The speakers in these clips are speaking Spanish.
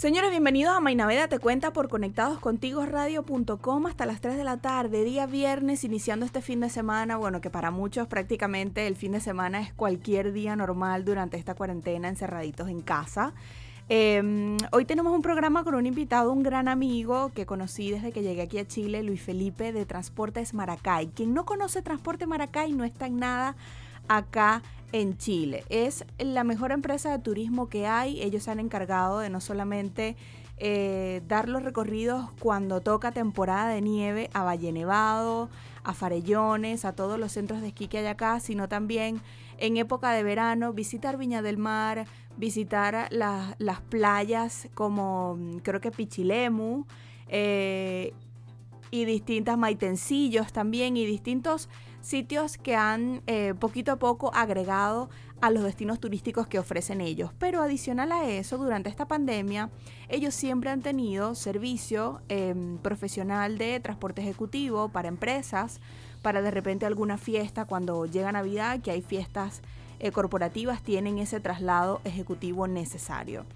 Señores, bienvenidos a Mainaveda Te Cuenta por Conectados Contigo Radio.com hasta las 3 de la tarde, día viernes, iniciando este fin de semana. Bueno, que para muchos prácticamente el fin de semana es cualquier día normal durante esta cuarentena, encerraditos en casa. Em, hoy tenemos un programa con un invitado, un gran amigo que conocí desde que llegué aquí a Chile, Luis Felipe de Transportes Maracay. Quien no conoce Transporte Maracay no está en nada acá en Chile. Es la mejor empresa de turismo que hay. Ellos se han encargado de no solamente eh, dar los recorridos cuando toca temporada de nieve a Valle Nevado, a Farellones, a todos los centros de esquí que hay acá, sino también en época de verano visitar Viña del Mar, visitar las playas como mm, creo que Pichilemu eh, y distintas Maitencillos también y distintos sitios que han eh, poquito a poco agregado a los destinos turísticos que ofrecen ellos. Pero adicional a eso, durante esta pandemia, ellos siempre han tenido servicio em, profesional de transporte ejecutivo para empresas, para de repente alguna fiesta, cuando llega Navidad, que hay fiestas eh, corporativas, tienen ese traslado ejecutivo necesario.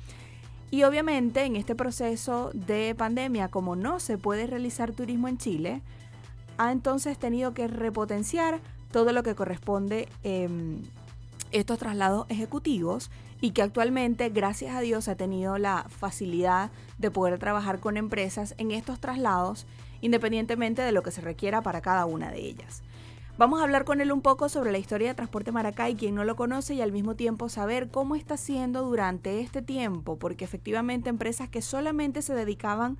Y obviamente en este proceso de pandemia, como no se puede realizar turismo en Chile, ha entonces tenido que repotenciar todo lo que corresponde em, estos traslados ejecutivos y que actualmente, gracias a Dios, ha tenido la facilidad de poder trabajar con empresas en estos traslados independientemente de lo que se requiera para cada una de ellas. Vamos a hablar con él un poco sobre la historia de Transporte Maracay, quien no lo conoce, y al mismo tiempo saber cómo está siendo durante este tiempo, porque efectivamente empresas que solamente se dedicaban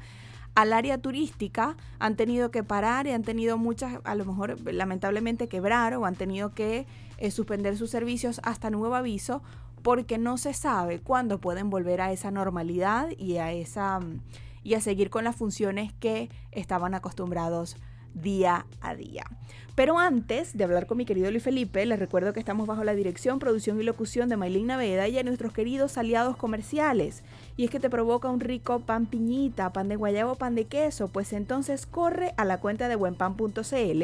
al área turística han tenido que parar y han tenido muchas, a lo mejor lamentablemente quebrar o han tenido que eh, suspender sus servicios hasta nuevo aviso porque no se sabe cuándo pueden volver a esa normalidad y a esa y a seguir con las funciones que estaban acostumbrados día a día. Pero antes de hablar con mi querido Luis Felipe, les recuerdo que estamos bajo la dirección, producción y locución de Maylin Naveda y a nuestros queridos aliados comerciales. Y es que te provoca un rico pan piñita, pan de guayabo, pan de queso, pues entonces corre a la cuenta de buenpan.cl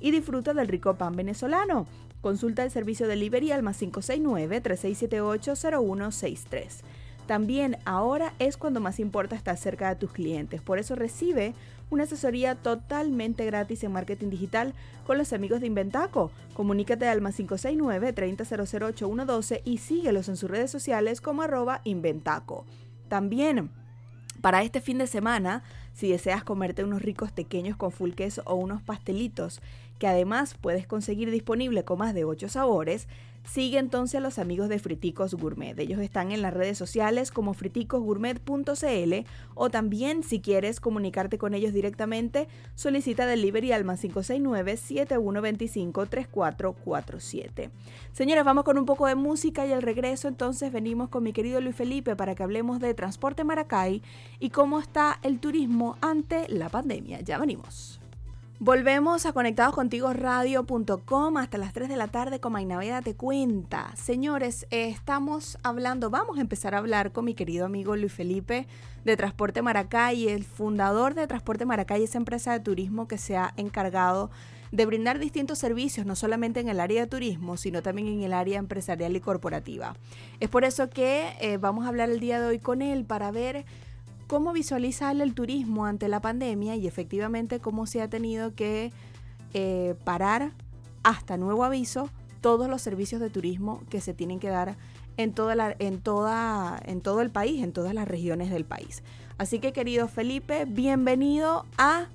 y disfruta del rico pan venezolano. Consulta el servicio de delivery al más 569-3678-0163. También ahora es cuando más importa estar cerca de tus clientes. Por eso recibe una asesoría totalmente gratis en marketing digital con los amigos de Inventaco. Comunícate al más 569 3008 y síguelos en sus redes sociales como arroba Inventaco. También para este fin de semana, si deseas comerte unos ricos pequeños con full queso o unos pastelitos que además puedes conseguir disponible con más de 8 sabores, Sigue entonces a los amigos de Friticos Gourmet. Ellos están en las redes sociales como friticosgourmet.cl o también si quieres comunicarte con ellos directamente, solicita delivery al más 569-7125-3447. Señores, vamos con un poco de música y al regreso entonces venimos con mi querido Luis Felipe para que hablemos de Transporte Maracay y cómo está el turismo ante la pandemia. Ya venimos. Volvemos a Conectados Contigo Radio.com hasta las 3 de la tarde con Mainaveda Te Cuenta. Señores, estamos hablando, vamos a empezar a hablar con mi querido amigo Luis Felipe de Transporte Maracay, el fundador de Transporte Maracay, esa empresa de turismo que se ha encargado de brindar distintos servicios, no solamente en el área de turismo, sino también en el área empresarial y corporativa. Es por eso que eh, vamos a hablar el día de hoy con él para ver cómo visualizar el turismo ante la pandemia y efectivamente cómo se ha tenido que eh, parar hasta nuevo aviso todos los servicios de turismo que se tienen que dar en, toda la, en, toda, en todo el país, en todas las regiones del país. Así que querido Felipe, bienvenido a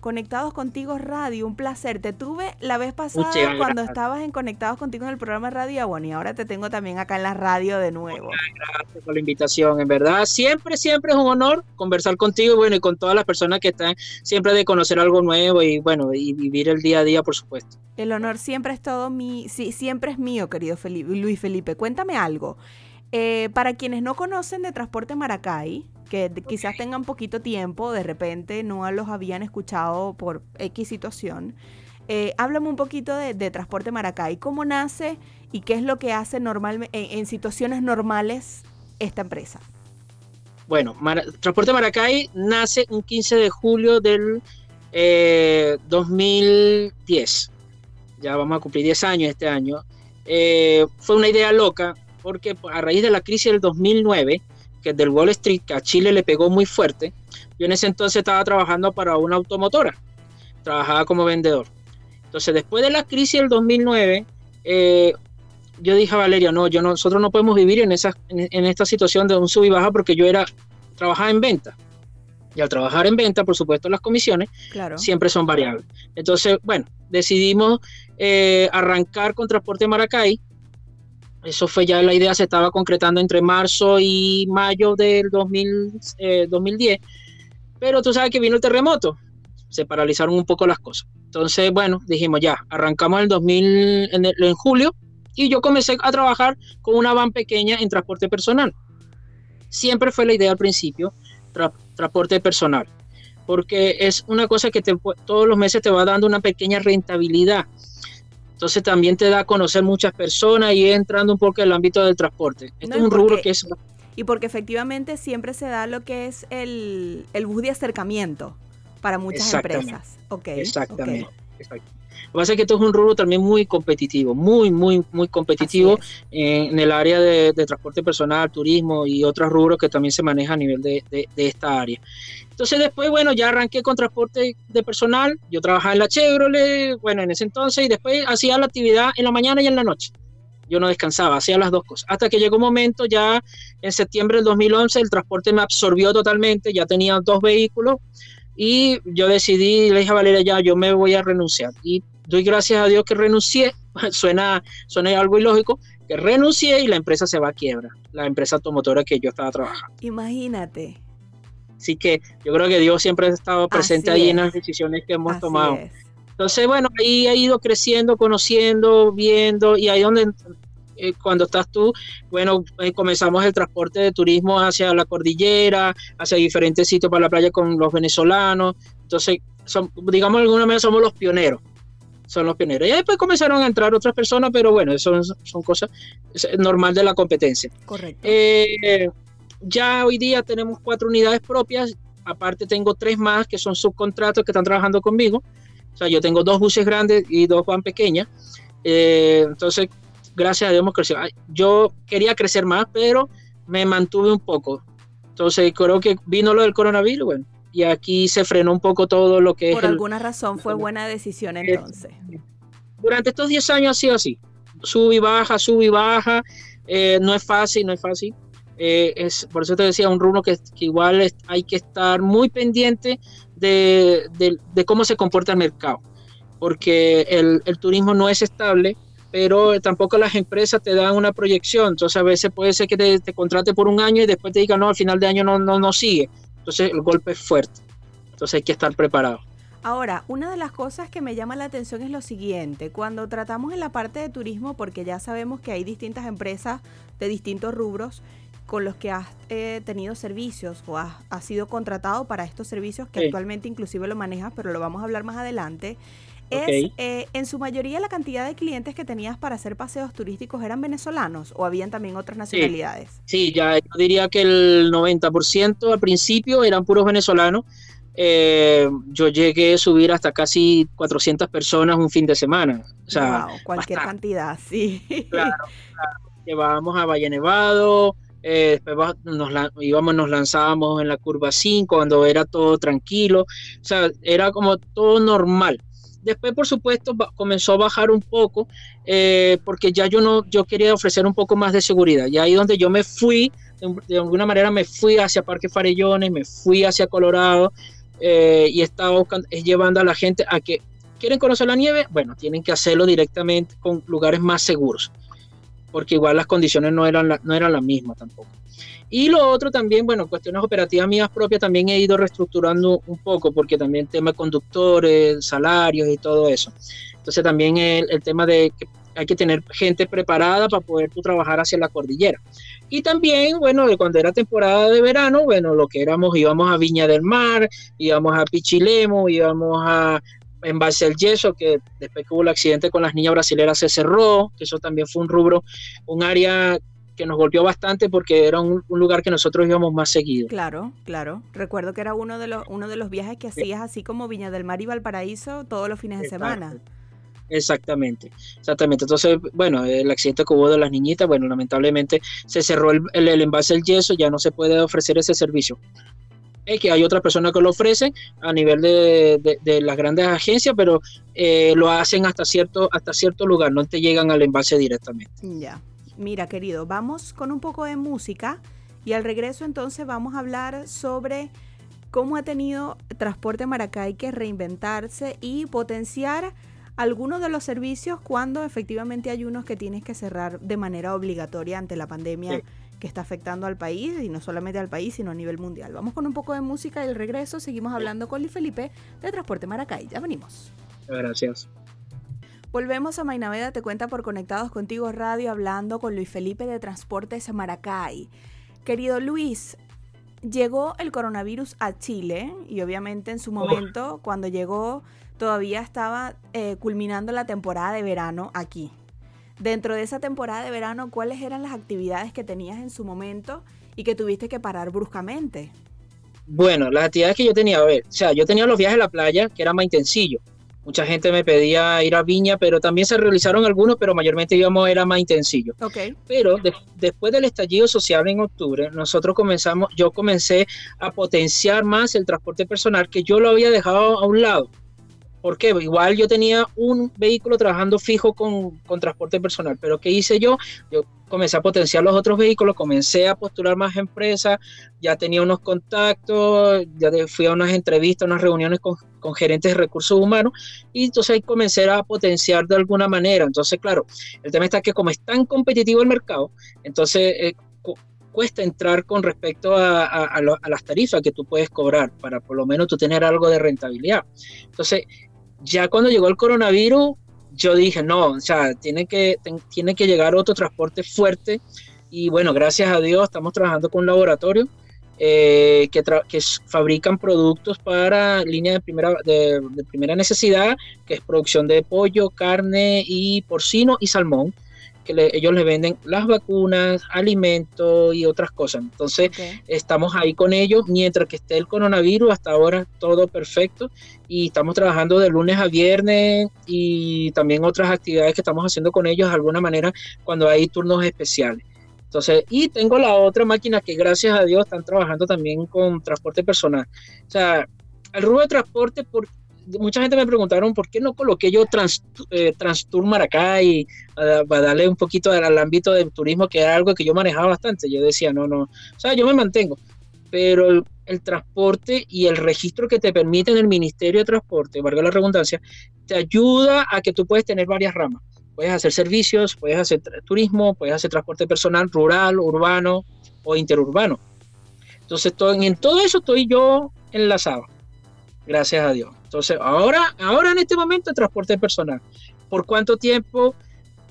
Conectados Contigo Radio, un placer. Te tuve la vez pasada cuando estabas en Conectados Contigo en el programa Radio Bueno, y ahora te tengo también acá en la radio de nuevo. gracias por la invitación, en verdad. Siempre, siempre es un honor conversar contigo y bueno, y con todas las personas que están siempre de conocer algo nuevo y bueno, y vivir el día a día, por supuesto. El honor siempre es todo mi, sí, siempre es mío, querido Felipe, Luis Felipe. Cuéntame algo. Eh, para quienes no conocen de Transporte Maracay, que quizás tengan poquito tiempo, de repente no los habían escuchado por X situación. eh, háblame un poquito de, Transporte Maracay. ¿Cómo nace y qué es lo que hace normalmente en, situaciones normales esta empresa? Bueno, Transporte Maracay nace un 15 de julio del 2010. Eh, ya vamos a cumplir 10 años este año. Eh, fue una idea loca porque a raíz de la crisis del 2009, que del Wall Street, que a Chile le pegó muy fuerte, yo en ese entonces estaba trabajando para una automotora, trabajaba como vendedor. Entonces, después de la crisis del 2009, eh, yo dije a Valeria, no, yo nosotros no podemos vivir en, esa, en, esta situación de un sub y baja porque yo era, trabajaba en venta. Y al trabajar en venta, por supuesto, las comisiones siempre son variables. Entonces, bueno, decidimos eh, arrancar con Transporte Maracay. Eso fue ya la idea, se estaba concretando entre marzo y mayo del 2010. Eh, Pero tú sabes que vino el terremoto, se paralizaron un poco las cosas. Entonces, bueno, dijimos ya, arrancamos el 2000, en, julio y yo comencé a trabajar con una van pequeña en transporte personal. Siempre fue la idea al principio, transporte personal, porque es una cosa que todos los meses te va dando una pequeña rentabilidad. Entonces también te da a conocer muchas personas y entrando un poco en el ámbito del transporte. Este es un rubro que es... Y porque efectivamente siempre se da lo que es el, el bus de acercamiento para muchas empresas. Okay, exactamente. Lo que pasa es que esto es un rubro también muy competitivo, muy, muy, muy competitivo en, el área de, transporte personal, turismo y otros rubros que también se maneja a nivel de, esta área. Entonces después, bueno, ya arranqué con transporte de personal, yo trabajaba en la Chevrolet, bueno, en ese entonces, y después hacía la actividad en la mañana y en la noche. Yo no descansaba, hacía las dos cosas. Hasta que llegó un momento, ya en septiembre del 2011, el transporte me absorbió totalmente, ya tenía dos vehículos, y yo decidí, le dije a Valeria, ya, yo me voy a renunciar. Y doy gracias a Dios que renuncié, suena, suena algo ilógico, que renuncié y la empresa se va a quiebra, la empresa automotora que yo estaba trabajando. Imagínate. Así que yo creo que Dios siempre ha estado presente ahí en las decisiones que hemos tomado. Entonces, bueno, ahí ha ido creciendo, conociendo, viendo, y ahí donde eh, cuando estás tú, bueno, eh, comenzamos el transporte de turismo hacia la cordillera, hacia diferentes sitios para la playa con los venezolanos. Entonces, son, digamos de alguna manera somos los pioneros. Son los pioneros. Y después comenzaron a entrar otras personas, pero bueno, eso son, cosas normal de la competencia. Correcto. Eh, ya hoy día tenemos cuatro unidades propias. Aparte tengo tres más que son subcontratos que están trabajando conmigo. O sea, yo tengo dos buses grandes y dos van pequeñas. entonces, gracias a Dios hemos crecido. Yo quería crecer más, pero me mantuve un poco. Entonces creo que vino lo del coronavirus, bueno, y aquí se frenó un poco todo lo que Por alguna razón fue buena decisión entonces. Durante estos 10 años ha sido así. Sube y baja, sube y baja. Eh, no es fácil, no es fácil. Eh, es, por eso te decía, un rubro que, igual hay que estar muy pendiente de, cómo se comporta el mercado, porque el, el turismo no es estable pero tampoco las empresas te dan una proyección. Entonces a veces puede ser que te, contrate por un año y después te digan, no, al final de año no, no, no sigue. Entonces el golpe es fuerte. Entonces hay que estar preparado. Ahora, una de las cosas que me llama la atención es lo siguiente, cuando tratamos en la parte de turismo, porque ya sabemos que hay distintas empresas de distintos rubros con los que has eh, tenido servicios o has, sido contratado para estos servicios que actualmente inclusive lo manejas, pero lo vamos a hablar más adelante es eh, en su mayoría la cantidad de clientes que tenías para hacer paseos turísticos eran venezolanos o habían también otras nacionalidades. Sí, ya yo diría que el 90% al principio eran puros venezolanos. Eh, yo llegué a subir hasta casi 400 personas un fin de semana. O sea, cualquier cantidad, sí. Claro, Llevábamos a Valle Nevado, eh, después nos, íbamos, nos lanzábamos en la curva 5 cuando era todo tranquilo. O sea, era como todo normal. Después, por supuesto, comenzó a bajar un poco eh, porque ya yo no, yo quería ofrecer un poco más de seguridad. Y ahí donde yo me fui, de, alguna manera me fui hacia Parque Farellones, me fui hacia Colorado eh, y estaba llevando a la gente a que quieren conocer la nieve, bueno, tienen que hacerlo directamente con lugares más seguros, porque igual las condiciones no eran, no eran las mismas tampoco. Y lo otro también, bueno, cuestiones operativas mías propias también he ido reestructurando un poco, porque también tema de conductores, salarios y todo eso. Entonces también el, tema de que hay que tener gente preparada para poder trabajar hacia la cordillera. Y también, bueno, cuando era temporada de verano, bueno, lo que éramos, íbamos a Viña del Mar, íbamos a Pichilemo, íbamos a en base al yeso, que después que hubo el accidente con las niñas brasileras se cerró, que eso también fue un rubro, un área que nos golpeó bastante porque era un, lugar que nosotros íbamos más seguido. Claro, claro. Recuerdo que era uno de los, uno de los viajes que hacías así como Viña del Mar y Valparaíso todos los fines de semana. Exactamente, exactamente. Entonces, bueno, el accidente que hubo de las niñitas, bueno, lamentablemente se cerró el, el, envase del yeso, ya no se puede ofrecer ese servicio. Es que hay otras personas que lo ofrecen a nivel de, de, las grandes agencias, pero eh, lo hacen hasta cierto, hasta cierto lugar, no te llegan al envase directamente. Ya. Mira, querido, vamos con un poco de música y al regreso entonces vamos a hablar sobre cómo ha tenido Transporte Maracay que reinventarse y potenciar algunos de los servicios cuando efectivamente hay unos que tienes que cerrar de manera obligatoria ante la pandemia que está afectando al país y no solamente al país sino a nivel mundial. Vamos con un poco de música y al regreso seguimos hablando con Luis Felipe de Transporte Maracay. Ya venimos. Gracias. Volvemos a Mainaveda, te cuenta por Conectados Contigo Radio, hablando con Luis Felipe de Transportes Maracay. Querido Luis, llegó el coronavirus a Chile y obviamente en su momento, cuando llegó, todavía estaba eh, culminando la temporada de verano aquí. Dentro de esa temporada de verano, ¿cuáles eran las actividades que tenías en su momento y que tuviste que parar bruscamente? Bueno, las actividades que yo tenía, a ver, o sea, yo tenía los viajes a la playa, que era más intensillo. Mucha gente me pedía ir a Viña, pero también se realizaron algunos, pero mayormente digamos era más intensillo. Okay. Pero después del estallido social en octubre, nosotros comenzamos, yo comencé a potenciar más el transporte personal que yo lo había dejado a un lado. Porque igual yo tenía un vehículo trabajando fijo con, con, transporte personal, pero ¿qué hice yo? Yo comencé a potenciar los otros vehículos, comencé a postular más empresas, ya tenía unos contactos, ya fui a unas entrevistas, unas reuniones con, con, gerentes de recursos humanos y entonces ahí comencé a potenciar de alguna manera. Entonces, claro, el tema está que como es tan competitivo el mercado, entonces eh, cuesta entrar con respecto a, a, las tarifas que tú puedes cobrar para por lo menos tú tener algo de rentabilidad. Entonces, ya cuando llegó el coronavirus, yo dije, no, o sea, tiene que, tiene que llegar otro transporte fuerte. Y bueno, gracias a Dios estamos trabajando con un laboratorio eh, que, que, fabrican productos para líneas de primera, de, primera necesidad, que es producción de pollo, carne y porcino y salmón que ellos le venden las vacunas, alimentos y otras cosas. Entonces, estamos ahí con ellos mientras que esté el coronavirus, hasta ahora todo perfecto y estamos trabajando de lunes a viernes y también otras actividades que estamos haciendo con ellos de alguna manera cuando hay turnos especiales. Entonces, y tengo la otra máquina que gracias a Dios están trabajando también con transporte personal. O sea, el rubro de transporte, por, mucha gente me preguntaron por qué no coloqué yo Trans, eh, Maracay para darle un poquito al, ámbito del turismo, que era algo que yo manejaba bastante. Yo decía, no, no, o sea, yo me mantengo, pero el, el transporte y el registro que te permite en el Ministerio de Transporte, valga la redundancia, te ayuda a que tú puedes tener varias ramas. Puedes hacer servicios, puedes hacer turismo, puedes hacer transporte personal, rural, urbano o interurbano. Entonces, todo, en todo eso estoy yo enlazado. Gracias a Dios. Entonces, ahora, ahora en este momento el transporte personal. ¿Por cuánto tiempo?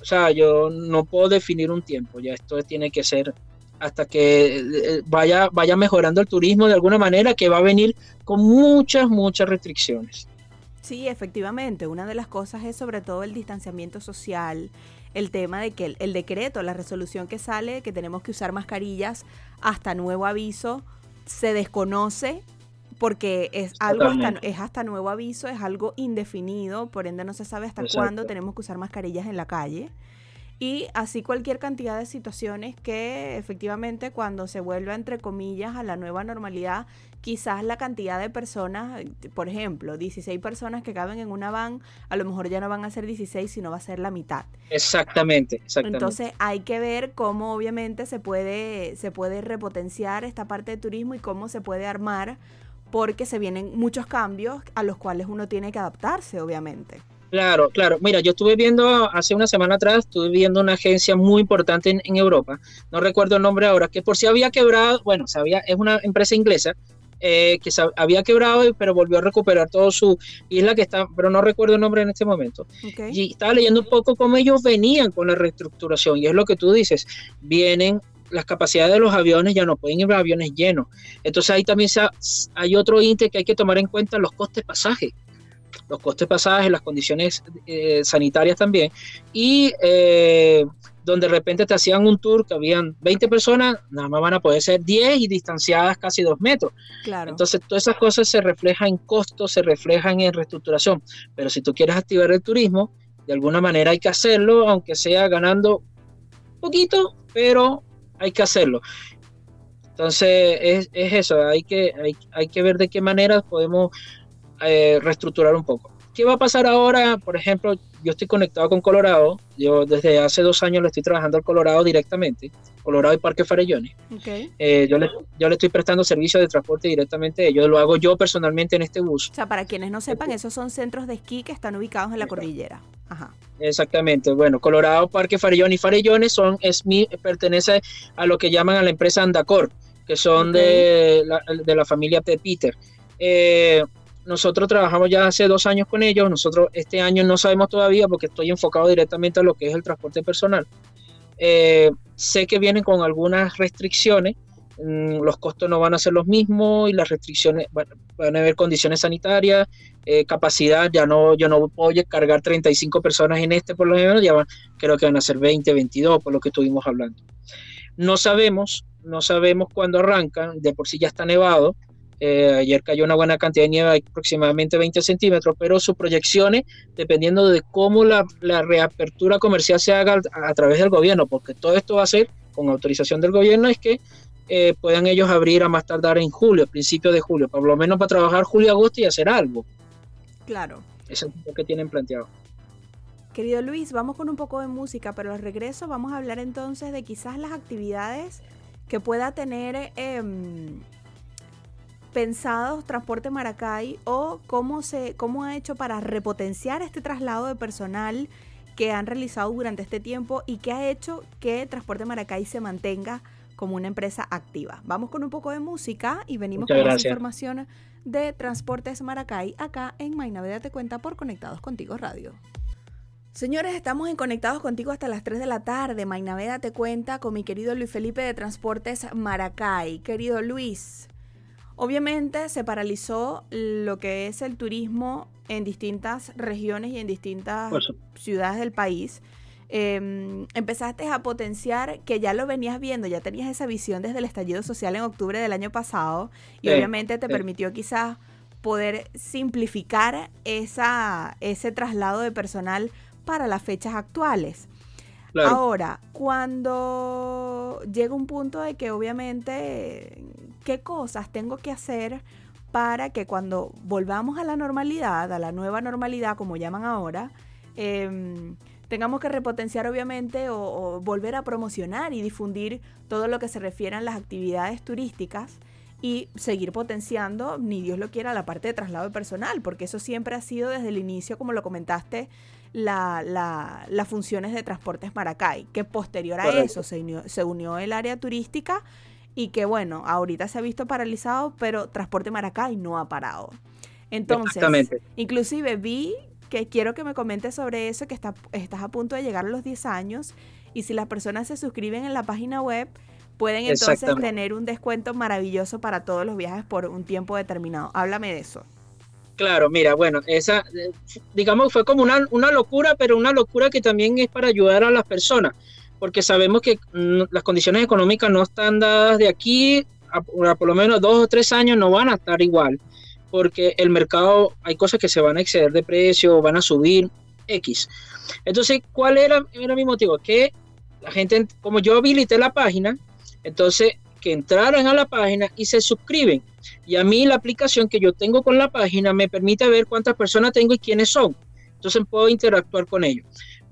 O sea, yo no puedo definir un tiempo, ya esto tiene que ser hasta que eh, vaya, vaya mejorando el turismo de alguna manera, que va a venir con muchas, muchas restricciones. Sí, efectivamente. Una de las cosas es sobre todo el distanciamiento social, el tema de que el decreto, la resolución que sale, que tenemos que usar mascarillas hasta nuevo aviso, se desconoce porque es algo hasta, es hasta nuevo aviso, es algo indefinido, por ende no se sabe hasta cuándo tenemos que usar mascarillas en la calle. Y así cualquier cantidad de situaciones que efectivamente cuando se vuelva entre comillas a la nueva normalidad, quizás la cantidad de personas, por ejemplo, 16 personas que caben en una van, a lo mejor ya no van a ser 16, sino va a ser la mitad. Exactamente, exactamente. Entonces hay que ver cómo obviamente se puede, se puede repotenciar esta parte de turismo y cómo se puede armar porque se vienen muchos cambios a los cuales uno tiene que adaptarse, obviamente. Claro, claro. Mira, yo estuve viendo hace una semana atrás, estuve viendo una agencia muy importante en, Europa, no recuerdo el nombre ahora, que por si había quebrado, bueno, sabía, es una empresa inglesa eh, que había quebrado, pero volvió a recuperar todo su isla que está, pero no recuerdo el nombre en este momento. Y estaba leyendo un poco cómo ellos venían con la reestructuración, y es lo que tú dices, vienen las capacidades de los aviones ya no pueden ir a aviones llenos. Entonces ahí también hay otro índice que hay que tomar en cuenta, los costes de pasaje. los costes pasajes, las condiciones eh, sanitarias también, y eh, donde de repente te hacían un tour que habían 20 personas, nada más van a poder ser 10 y distanciadas casi 2 metros. Claro. Entonces, todas esas cosas se reflejan en costos, se reflejan en reestructuración. Pero si tú quieres activar el turismo, de alguna manera hay que hacerlo, aunque sea ganando poquito, pero hay que hacerlo. Entonces, es, es eso, hay que, hay, hay, que ver de qué manera podemos eh, reestructurar un poco. ¿Qué va a pasar ahora? Por ejemplo, yo estoy conectado con Colorado, yo desde hace dos años le estoy trabajando al Colorado directamente, Colorado y Parque Farellones. Okay. Eh, yo, le, yo le estoy prestando servicio de transporte directamente, yo lo hago yo personalmente en este bus. O sea, para quienes no sepan, esos son centros de esquí que están ubicados en la cordillera. Ajá. Exactamente, bueno, Colorado, Parque Farellones y Farellones son, es mi, pertenece a lo que llaman a la empresa Andacor que son de, la, de, la, familia de Peter. Eh, nosotros trabajamos ya hace dos años con ellos, nosotros este año no sabemos todavía porque estoy enfocado directamente a lo que es el transporte personal. Eh, sé que vienen con algunas restricciones, mm, los costos no van a ser los mismos y las restricciones, van a haber condiciones sanitarias, eh, capacidad, ya no, yo no puedo cargar 35 personas en este por lo menos, ya van, creo que van a ser 20, 22 por lo que estuvimos hablando. No sabemos no sabemos cuándo arrancan, de por sí ya está nevado. Eh, ayer cayó una buena cantidad de nieve, aproximadamente 20 centímetros, pero sus proyecciones, dependiendo de cómo la, reapertura comercial se haga a, través del gobierno, porque todo esto va a ser con autorización del gobierno, es que eh, puedan ellos abrir a más tardar en julio, principio de julio, por lo menos para trabajar julio, agosto y hacer algo. Claro. Eso es lo que tienen planteado. Querido Luis, vamos con un poco de música, pero al regreso vamos a hablar entonces de quizás las actividades que pueda tener em, pensado Transporte Maracay o cómo, se, cómo ha hecho para repotenciar este traslado de personal que han realizado durante este tiempo y que ha hecho que Transporte Maracay se mantenga como una empresa activa. Vamos con un poco de música y venimos con más información de Transportes Maracay acá en Maynaveda Te Cuenta por Conectados Contigo Radio. Señores, estamos en Conectados contigo hasta las 3 de la tarde. Mainaveda te cuenta con mi querido Luis Felipe de Transportes Maracay. Querido Luis, obviamente se paralizó lo que es el turismo en distintas regiones y en distintas ciudades del país. Em, empezaste a potenciar que ya lo venías viendo, ya tenías esa visión desde el estallido social en octubre del año pasado y obviamente te permitió quizás poder simplificar esa, ese traslado de personal para las fechas actuales. Ahora, cuando llega un punto de que obviamente, ¿qué cosas tengo que hacer para que cuando volvamos a la normalidad, a la nueva normalidad, como llaman ahora, em, tengamos que repotenciar obviamente o, o, volver a promocionar y difundir todo lo que se refiere a las actividades turísticas y seguir potenciando, ni Dios lo quiera, la parte de traslado de personal, porque eso siempre ha sido desde el inicio, como lo comentaste, la, las funciones de Transportes Maracay, que posterior a eso se unió, se unió el área turística y que bueno, ahorita se ha visto paralizado, pero Transporte Maracay no ha parado. Entonces, inclusive vi que quiero que me comentes sobre eso, que está, estás a punto de llegar a los 10 años y si las personas se suscriben en la página web, pueden entonces tener un descuento maravilloso para todos los viajes por un tiempo determinado. Háblame de eso. Claro, mira, bueno, esa, digamos, fue como una, una, locura, pero una locura que también es para ayudar a las personas, porque sabemos que mm, las condiciones económicas no están dadas de aquí a, por lo menos dos o tres años, no van a estar igual, porque el mercado, hay cosas que se van a exceder de precio, van a subir X. Entonces, ¿cuál era, era mi motivo? Que la gente, como yo habilité la página, entonces que entraran a la página y se suscriben. Y a mí la aplicación que yo tengo con la página me permite ver cuántas personas tengo y quiénes son. Entonces puedo interactuar con ellos.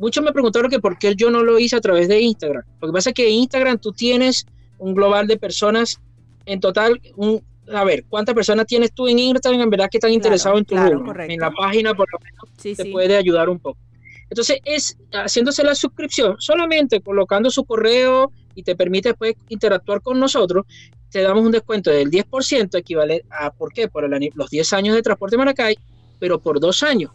Muchos me preguntaron que por qué yo no lo hice a través de Instagram. Lo que pasa es que en Instagram tú tienes un global de personas en total, un, a ver, ¿cuántas personas tienes tú en Instagram en verdad que están interesados en tu En la página por lo menos te puede ayudar un poco. Entonces es haciéndose la suscripción, solamente colocando su correo y te permite después interactuar con nosotros, te damos un descuento del 10%, equivale a, ¿por qué? Por los 10 años de transporte Maracay, pero por dos años.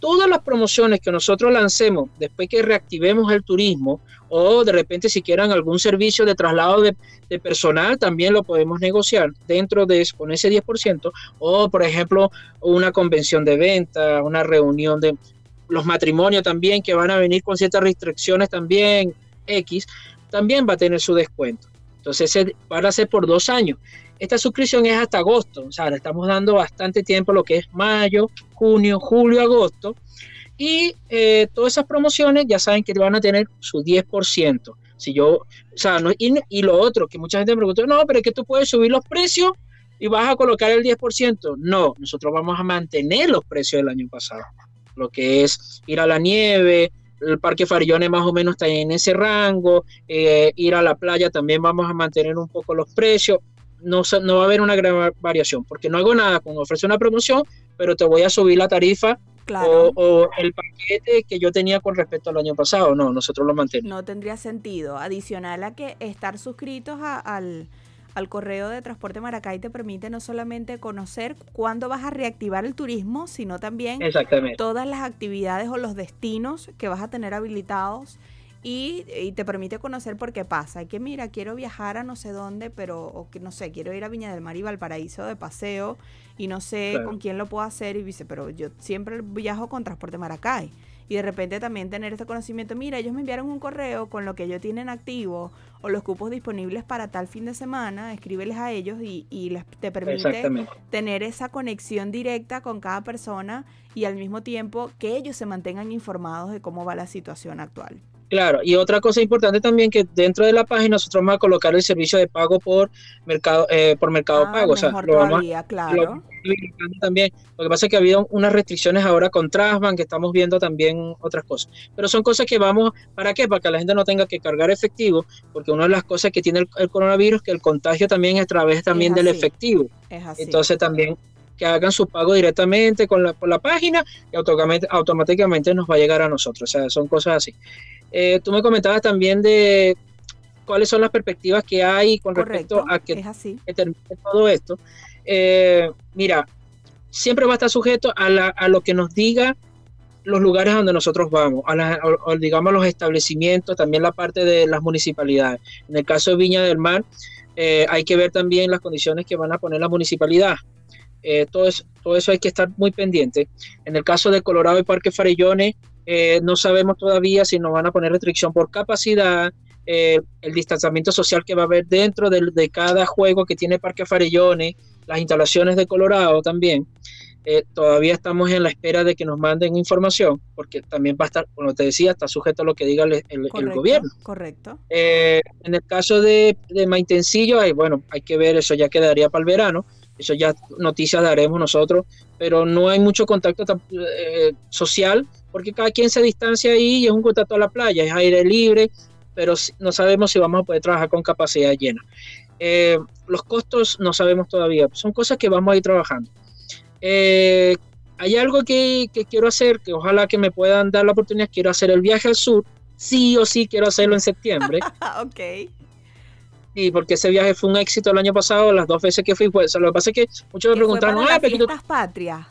Todas las promociones que nosotros lancemos después que reactivemos el turismo o de repente si quieran algún servicio de traslado de, personal, también lo podemos negociar dentro de con ese 10%, o por ejemplo una convención de venta, una reunión de los matrimonios también que van a venir con ciertas restricciones también X, también va a tener su descuento. Entonces van a ser por dos años. Esta suscripción es hasta agosto, o sea, le estamos dando bastante tiempo, lo que es mayo, junio, julio, agosto. Y eh, todas esas promociones ya saben que van a tener su 10%. Si yo, o sea, y, lo otro, que mucha gente me preguntó, no, pero es que tú puedes subir los precios y vas a colocar el 10%. No, nosotros vamos a mantener los precios del año pasado. Lo que es ir a la nieve, el Parque Farillones más o menos está en ese rango, eh, ir a la playa también vamos a mantener un poco los precios no, no va a haber una gran variación, porque no hago nada con ofrecer una promoción, pero te voy a subir la tarifa o, el paquete que yo tenía con respecto al año pasado. No, nosotros lo mantenemos. No tendría sentido. Adicional a que estar suscritos al, al correo de Transporte Maracay te permite no solamente conocer cuándo vas a reactivar el turismo, sino también todas las actividades o los destinos que vas a tener habilitados y, te permite conocer por qué pasa. Hay que, mira, quiero viajar a no sé dónde, pero, o que no sé, quiero ir a Viña del Mar y Valparaíso de paseo y no sé con quién lo puedo hacer. Y dice, pero yo siempre viajo con Transporte Maracay. Y de repente también tener este conocimiento, mira, ellos me enviaron un correo con lo que ellos tienen activo o los cupos disponibles para tal fin de semana, escríbeles a ellos y, y les, te permite tener esa conexión directa con cada persona y al mismo tiempo que ellos se mantengan informados de cómo va la situación actual. Claro, y otra cosa importante también que dentro de la página nosotros vamos a colocar el servicio de pago por mercado eh, por mercado ah, pago, o sea, lo vamos claro. también. Lo que pasa es que ha habido unas restricciones ahora con Trasban, que estamos viendo también otras cosas. Pero son cosas que vamos, ¿para qué? Para que la gente no tenga que cargar efectivo, porque una de las cosas que tiene el, coronavirus es que el contagio también es a través también del efectivo. Es así. Entonces también que hagan su pago directamente con la, por la página y automáticamente, automáticamente nos va a llegar a nosotros. O sea, son cosas así. Eh, tú me comentabas también de cuáles son las perspectivas que hay con respecto a que, termine todo esto. Eh, mira, siempre va a estar sujeto a, lo que nos diga los lugares donde nosotros vamos, a, digamos los establecimientos, también la parte de las municipalidades. En el caso de Viña del Mar, eh, hay que ver también las condiciones que van a poner la municipalidad. todo, eso, todo eso hay que estar muy pendiente. En el caso de Colorado y Parque Farillones, eh, no sabemos todavía si nos van a poner restricción por capacidad, eh, el distanciamiento social que va a haber dentro de, cada juego que tiene Parque Farellones, las instalaciones de Colorado también. Eh, todavía estamos en la espera de que nos manden información, porque también va a estar, como te decía, está sujeto a lo que diga el, gobierno. Correcto. en el caso de, de Maitencillo, bueno, hay que ver, eso ya quedaría para el verano, eso ya noticias daremos nosotros, pero no hay mucho contacto social porque cada quien se distancia ahí y es un contacto a la playa, es aire libre, pero no sabemos si vamos a poder trabajar con capacidad llena. Eh, los costos no sabemos todavía, son cosas que vamos a ir trabajando. Eh, hay algo que, quiero hacer, que ojalá que me puedan dar la oportunidad, quiero hacer el viaje al sur, sí o sí quiero hacerlo en septiembre. ok. Sí, porque ese viaje fue un éxito el año pasado, las dos veces que fui, pues lo que pasa es que muchos me preguntaron, ah, pero patrias.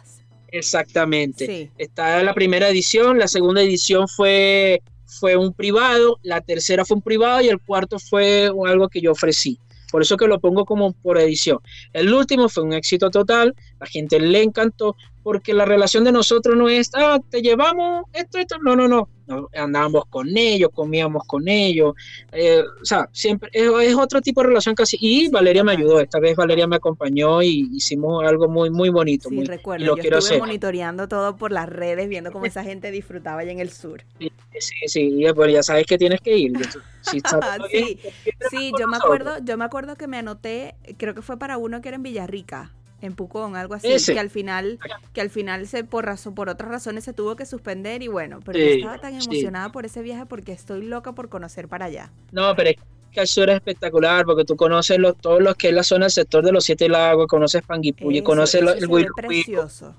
Exactamente. Está la primera edición, la segunda edición fue, fue un privado, la tercera fue un privado y el cuarto fue algo que yo ofrecí. Por eso que lo pongo como por edición. El último fue un éxito total, la gente le encantó, porque la relación de nosotros no es, ah, te llevamos esto, esto, no, no, no, andábamos con ellos, comíamos con ellos, eh, o sea, siempre es, otro tipo de relación casi, y Valeria me ayudó, esta vez Valeria me acompañó y hicimos algo muy, muy bonito. Sí, recuerdo, lo yo quiero estuve monitoreando todo por las redes, viendo cómo esa gente disfrutaba allá en el sur. Sí, sí, sí ya sabes que tienes que ir. sí, sí, yo me acuerdo, yo me acuerdo que me anoté, creo que fue para uno que era en Villarrica en Pucón, algo así, que al final, que al final se por razón, por otras razones se tuvo que suspender y bueno, pero yo estaba tan emocionada por ese viaje porque estoy loca por conocer para allá. No, pero es que el sur es espectacular porque tú conoces lo, todo lo que es la zona del sector de los siete lagos, conoces Panguipulli, conoces el Huirupi. precioso.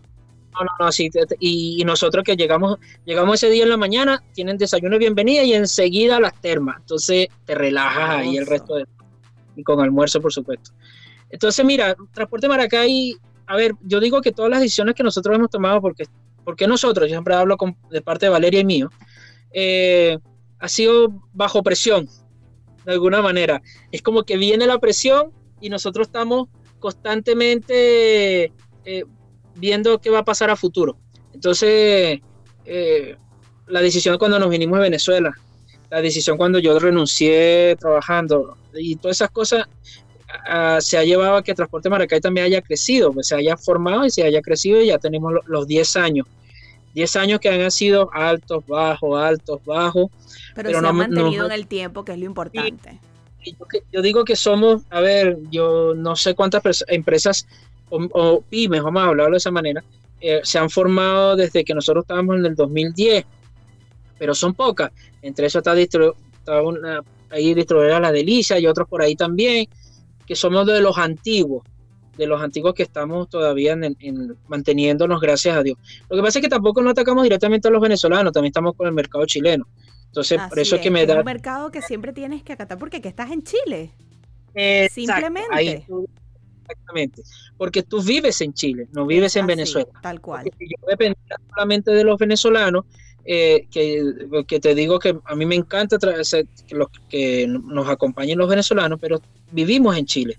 No, no, no, sí, y, nosotros que llegamos, llegamos ese día en la mañana, tienen desayuno de bienvenida y enseguida las termas, entonces te relajas ahí el resto de y con almuerzo por supuesto. Entonces, mira, Transporte Maracay, a ver, yo digo que todas las decisiones que nosotros hemos tomado, porque porque nosotros, yo siempre hablo de parte de Valeria y mío, eh, ha sido bajo presión, de alguna manera. Es como que viene la presión y nosotros estamos constantemente eh, viendo qué va a pasar a futuro. Entonces, eh, la decisión cuando nos vinimos de Venezuela, la decisión cuando yo renuncié trabajando y todas esas cosas ah, se ha llevado a que Transporte Maracay también haya crecido, pues se haya formado y se haya crecido y ya tenemos los 10 años. 10 años que han sido altos, bajos, altos, bajos. Pero, se no, han mantenido en el tiempo, que es lo importante. Yo, digo que somos, a ver, yo no sé cuántas empresas o, pymes, vamos a hablarlo de esa manera, eh, se han formado desde que nosotros estábamos en el 2010, pero son pocas. Entre eso está, está una, ahí distribuida La Delicia y otros por ahí también, que somos de los antiguos, de los antiguos que estamos todavía en, manteniéndonos, gracias a Dios. Lo que pasa es que tampoco no atacamos directamente a los venezolanos, también estamos con el mercado chileno. Entonces, por eso es que me da... Un mercado que siempre tienes que acatar porque que estás en Chile. Simplemente. exactamente. Porque tú vives en Chile, no vives en Venezuela. Tal cual. si yo dependiera solamente de los venezolanos, eh, que, te digo que a mí me encanta que, los, que nos acompañen los venezolanos, pero vivimos en Chile.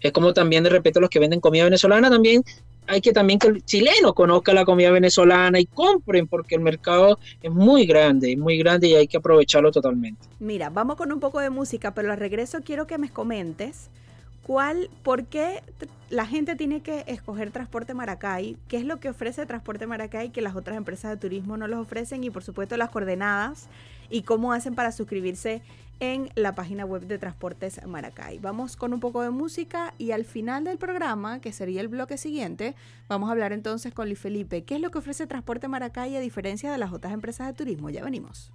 Es como también de repente los que venden comida venezolana también hay que también que el chileno conozca la comida venezolana y compren porque el mercado es muy grande, muy grande y hay que aprovecharlo totalmente. Mira, vamos con un poco de música, pero al regreso quiero que me comentes ¿Cuál, ¿Por qué la gente tiene que escoger Transporte Maracay? ¿Qué es lo que ofrece Transporte Maracay que las otras empresas de turismo no los ofrecen? Y por supuesto las coordenadas y cómo hacen para suscribirse en la página web de Transportes Maracay. Vamos con un poco de música y al final del programa, que sería el bloque siguiente, vamos a hablar entonces con Luis Felipe. ¿Qué es lo que ofrece Transporte Maracay a diferencia de las otras empresas de turismo? Ya venimos.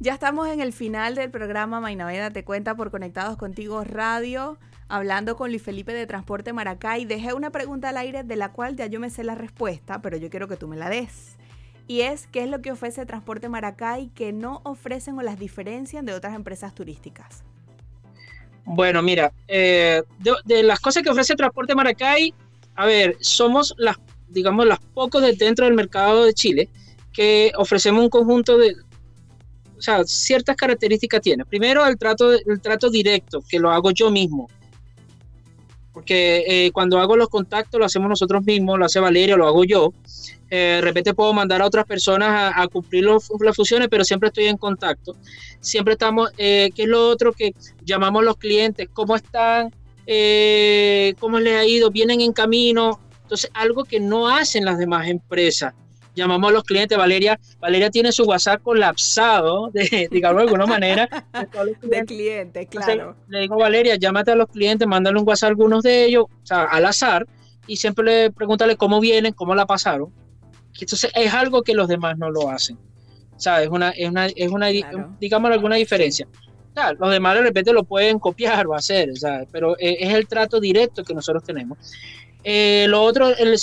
Ya estamos en el final del programa Mainaveda Te Cuenta por Conectados Contigo Radio hablando con Luis Felipe de Transporte Maracay, dejé una pregunta al aire de la cual ya yo me sé la respuesta, pero yo quiero que tú me la des. Y es, ¿qué es lo que ofrece Transporte Maracay que no ofrecen o las diferencian de otras empresas turísticas? Bueno, mira, eh, de, las cosas que ofrece Transporte Maracay, a ver, somos las, digamos, las pocos de dentro del mercado de Chile que ofrecemos un conjunto de, o sea, ciertas características tiene. Primero, el trato, el trato directo, que lo hago yo mismo porque eh, cuando hago los contactos lo hacemos nosotros mismos, lo hace Valeria, lo hago yo. Eh, de repente puedo mandar a otras personas a, cumplir las funciones, pero siempre estoy en contacto. Siempre estamos, eh, ¿qué es lo otro que llamamos los clientes? ¿Cómo están? ¿Cómo les ha ido? ¿Vienen en camino? Entonces, algo que no hacen las demás empresas llamamos a los clientes, Valeria, Valeria tiene su WhatsApp colapsado, de, digamos de alguna manera, de, clientes, claro. le digo, Valeria, llámate a los clientes, mándale un WhatsApp a algunos de ellos, o sea, al azar, y siempre le pregúntale cómo vienen, cómo la pasaron. Entonces es algo que los demás no lo hacen. O sea, es una, es una, es una digamos, alguna diferencia. Los demás de repente lo pueden copiar o hacer, pero eh, es el trato directo que nosotros tenemos. Eh, lo otro, el,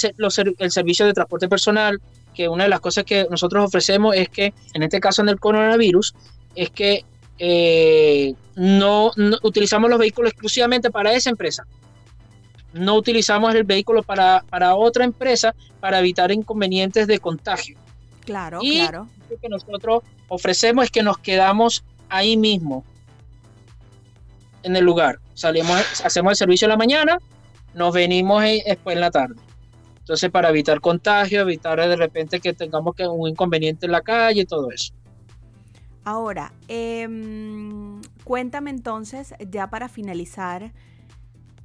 el servicio de transporte personal, que una de las cosas que nosotros ofrecemos es que, en este caso en el coronavirus, es que eh, no, utilizamos los vehículos exclusivamente para esa empresa. No utilizamos el vehículo para, otra empresa para evitar inconvenientes de contagio. Claro, y claro. Lo que nosotros ofrecemos es que nos quedamos ahí mismo, en el lugar. Salimos, hacemos el servicio en la mañana, nos venimos después en la tarde. Entonces, para evitar contagio, evitar de repente que tengamos que un inconveniente en la calle y todo eso. Ahora, em, cuéntame entonces, ya para finalizar,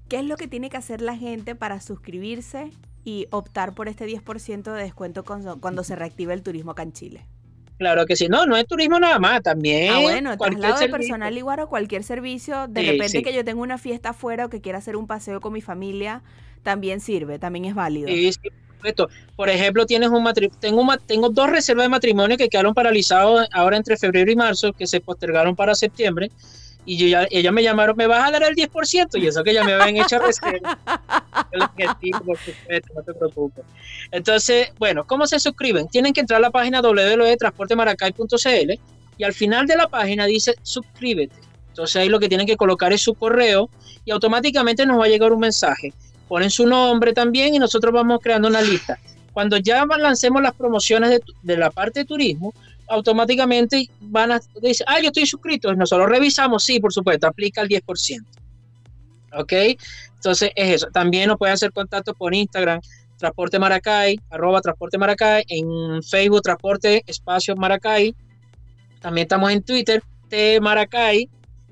¿qué es lo que tiene que hacer la gente para suscribirse y optar por este 10% de descuento cuando, se reactive el turismo acá en Chile? Claro que sí, no, no es turismo nada más, también. Ah, bueno, traslado de personal igual o cualquier servicio. De repente que yo tengo una fiesta afuera o que quiera hacer un paseo con mi familia, también sirve, también es válido. Sí, sí, Por ejemplo, tienes un tengo, tengo dos reservas de matrimonio que quedaron paralizados ahora entre febrero y marzo, que se postergaron para septiembre. Y yo ya, ellas me llamaron, me vas a dar el 10%, y eso que ya me habían hecho reserva. no te preocupes. Entonces, bueno, ¿cómo se suscriben? Tienen que entrar a la página www.transportemaracay.cl y al final de la página dice suscríbete. Entonces ahí lo que tienen que colocar es su correo y automáticamente nos va a llegar un mensaje ponen su nombre también y nosotros vamos creando una lista. cuando ya lancemos las promociones de, la parte de turismo, automáticamente van a decir, ah, yo estoy suscrito. Nosotros revisamos, sí, por supuesto, aplica el 10%. ¿Ok? Entonces es eso. También nos pueden hacer contacto por Instagram, Transporte Maracay, Transporte Maracay, en Facebook, Transporte Espacio Maracay. También estamos en Twitter, T Maracay.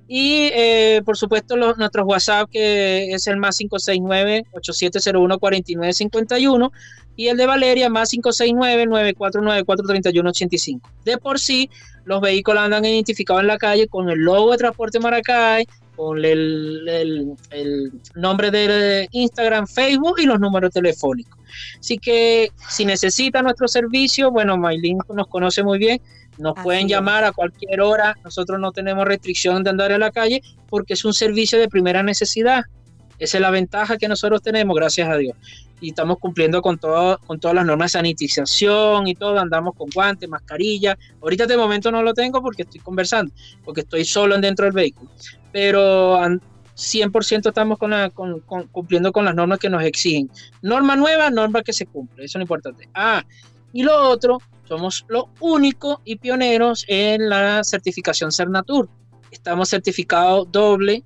Y eh, por supuesto los, nuestros WhatsApp que es el más 569-8701-4951 y el de Valeria más 569-9494-3185. De por sí, los vehículos andan identificados en la calle con el logo de Transporte Maracay, con el, nombre de Instagram, Facebook y los números telefónicos. Así que si necesita nuestro servicio, bueno, Maylin nos conoce muy bien, nos pueden llamar a cualquier hora, nosotros no tenemos restricción de andar en la calle porque es un servicio de primera necesidad. Esa es la ventaja que nosotros tenemos, gracias a Dios. Y estamos cumpliendo con, todo, con todas las normas de sanitización y todo, andamos con guantes, mascarilla. Ahorita de momento no lo tengo porque estoy conversando, porque estoy solo dentro del vehículo pero 100% estamos con cumpliendo con las normas que nos exigen. Norma nueva, norma que se cumple, eso es lo importante. Ah, y lo otro, somos los únicos y pioneros en la certificación Cernatur. Estamos certificados doble,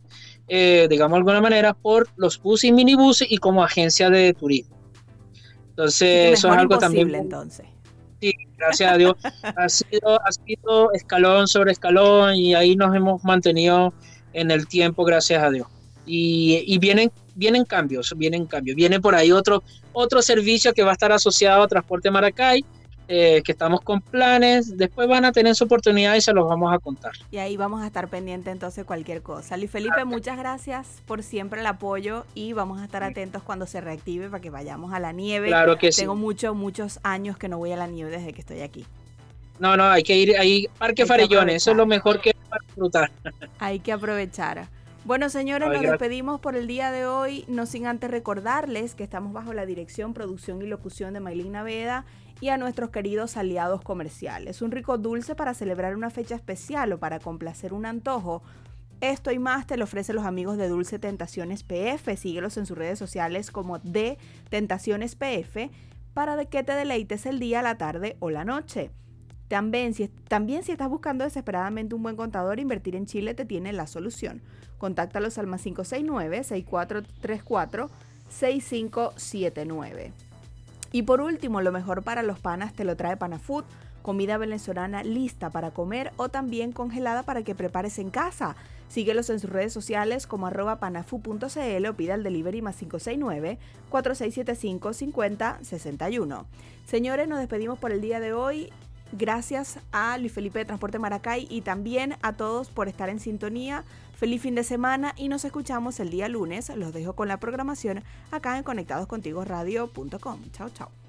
eh, digamos de alguna manera, por los buses y minibuses y como agencia de turismo. Entonces, eso es algo también. Entonces. Sí, gracias a Dios. ha, sido, ha sido escalón sobre escalón y ahí nos hemos mantenido en el tiempo, gracias a Dios. Y, vienen, vienen cambios, vienen cambios. Viene por ahí otro, otro servicio que va a estar asociado a Transporte Maracay, eh, que estamos con planes. Después van a tener su oportunidad y se los vamos a contar. Y ahí vamos a estar pendientes entonces cualquier cosa. Luis Felipe, muchas gracias por siempre el apoyo y vamos a estar atentos cuando se reactive para que vayamos a la nieve. Claro que Tengo muchos, muchos años que no voy a la nieve desde que estoy aquí. No, no, hay que ir ahí, Parque Farellones, eso es lo mejor que para disfrutar. Hay que aprovechar. Bueno, señores, nos despedimos por el día de hoy, no sin antes recordarles que estamos bajo la dirección, producción y locución de Maylin Naveda y a nuestros queridos aliados comerciales. Un rico dulce para celebrar una fecha especial o para complacer un antojo. Esto y más te lo ofrecen los amigos de Dulce Tentaciones PF. Síguelos en sus redes sociales como de Tentaciones PF para que te deleites el día, la tarde o la noche. También si, también si estás buscando desesperadamente un buen contador, invertir en Chile te tiene la solución. Contáctalos al más 569-6434-6579. Y por último, lo mejor para los panas te lo trae Panafood, comida venezolana lista para comer o también congelada para que prepares en casa. Síguelos en sus redes sociales como arroba panafu.cl o pida el delivery más 569-4675-5061. Señores, nos despedimos por el día de hoy. Gracias a Luis Felipe de Transporte Maracay y también a todos por estar en sintonía. Feliz fin de semana y nos escuchamos el día lunes. Los dejo con la programación acá en conectadoscontigoradio.com. Chao, chao.